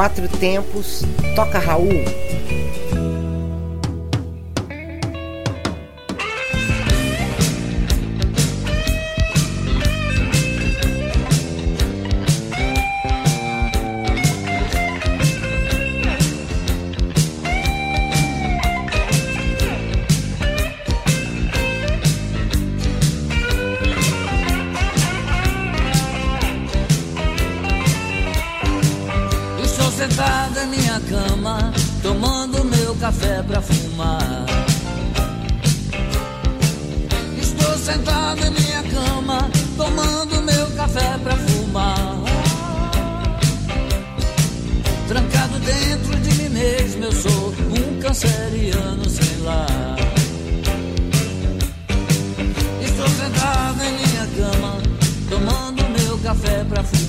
Quatro Tempos, Toca Raul. sentada em minha cama, tomando meu café pra fumar. Estou sentado em minha cama, tomando meu café pra fumar. Trancado dentro de mim mesmo, eu sou um canceriano sem lá. Estou sentado em minha cama, tomando meu café pra fumar.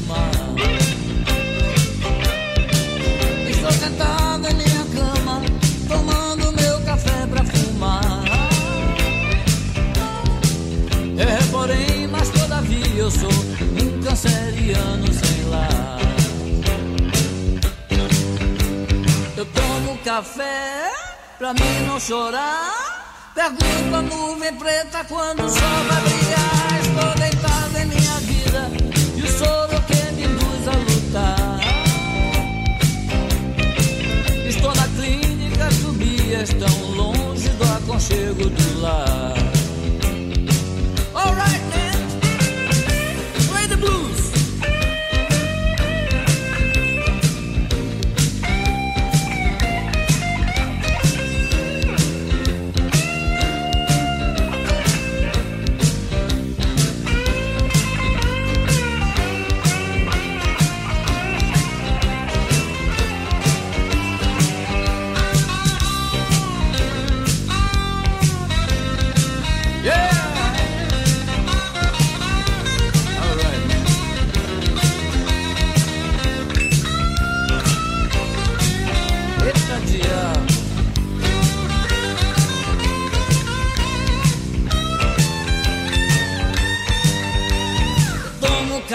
tomo café pra mim não chorar. Pergunto a nuvem preta quando o sol vai brilhar. Estou deitado em minha vida e o soro que me induz a lutar. Estou na clínica, as tão longe do aconchego do lar.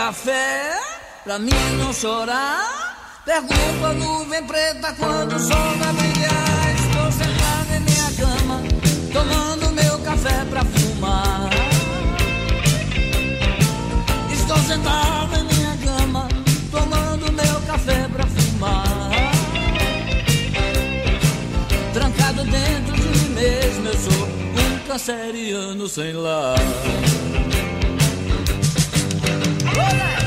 café pra mim não chorar. Pergunta a nuvem preta quando o sol vai brilhar. Estou sentado em minha cama, tomando meu café pra fumar. Estou sentado em minha cama, tomando meu café pra fumar. Trancado dentro de mim mesmo, eu sou um canceriano sem lar. Hola.